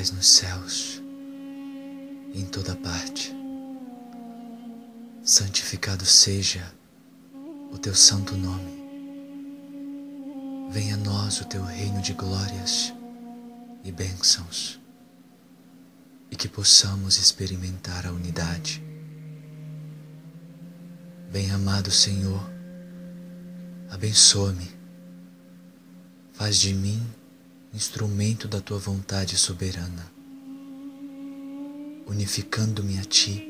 estais nos céus, em toda parte. Santificado seja o teu santo nome. Venha a nós o teu reino de glórias e bênçãos, e que possamos experimentar a unidade. Bem-amado Senhor, abençoa-me, faz de mim instrumento da tua vontade soberana, unificando-me a ti,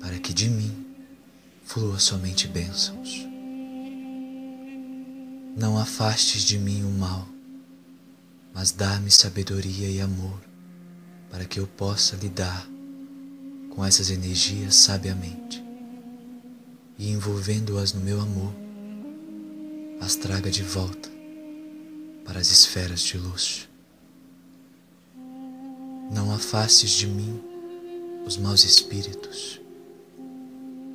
para que de mim flua somente bênçãos. Não afastes de mim o mal, mas dá-me sabedoria e amor para que eu possa lidar com essas energias sabiamente e envolvendo-as no meu amor, as traga de volta para as esferas de luz. Não afastes de mim os maus espíritos,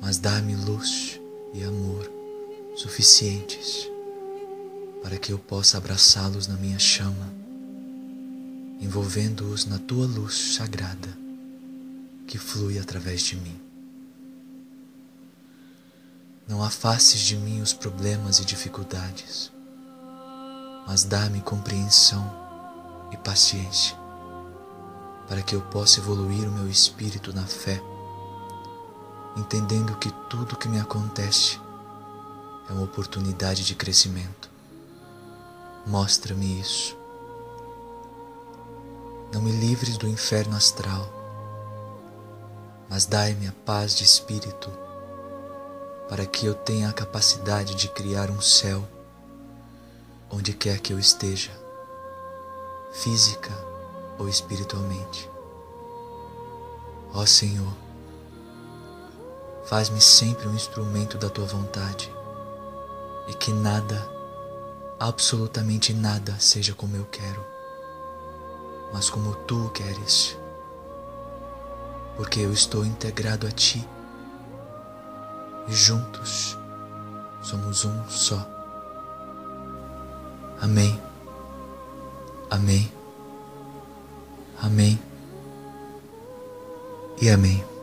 mas dá-me luz e amor suficientes para que eu possa abraçá-los na minha chama, envolvendo-os na tua luz sagrada que flui através de mim. Não afastes de mim os problemas e dificuldades, mas dá-me compreensão e paciência, para que eu possa evoluir o meu espírito na fé, entendendo que tudo que me acontece é uma oportunidade de crescimento. Mostra-me isso. Não me livres do inferno astral, mas dai-me a paz de espírito, para que eu tenha a capacidade de criar um céu onde quer que eu esteja, física ou espiritualmente. Ó Senhor, faz-me sempre um instrumento da tua vontade e que nada, absolutamente nada, seja como eu quero, mas como tu queres, porque eu estou integrado a ti e juntos somos um só. Amém. Amém. Amém. E amém.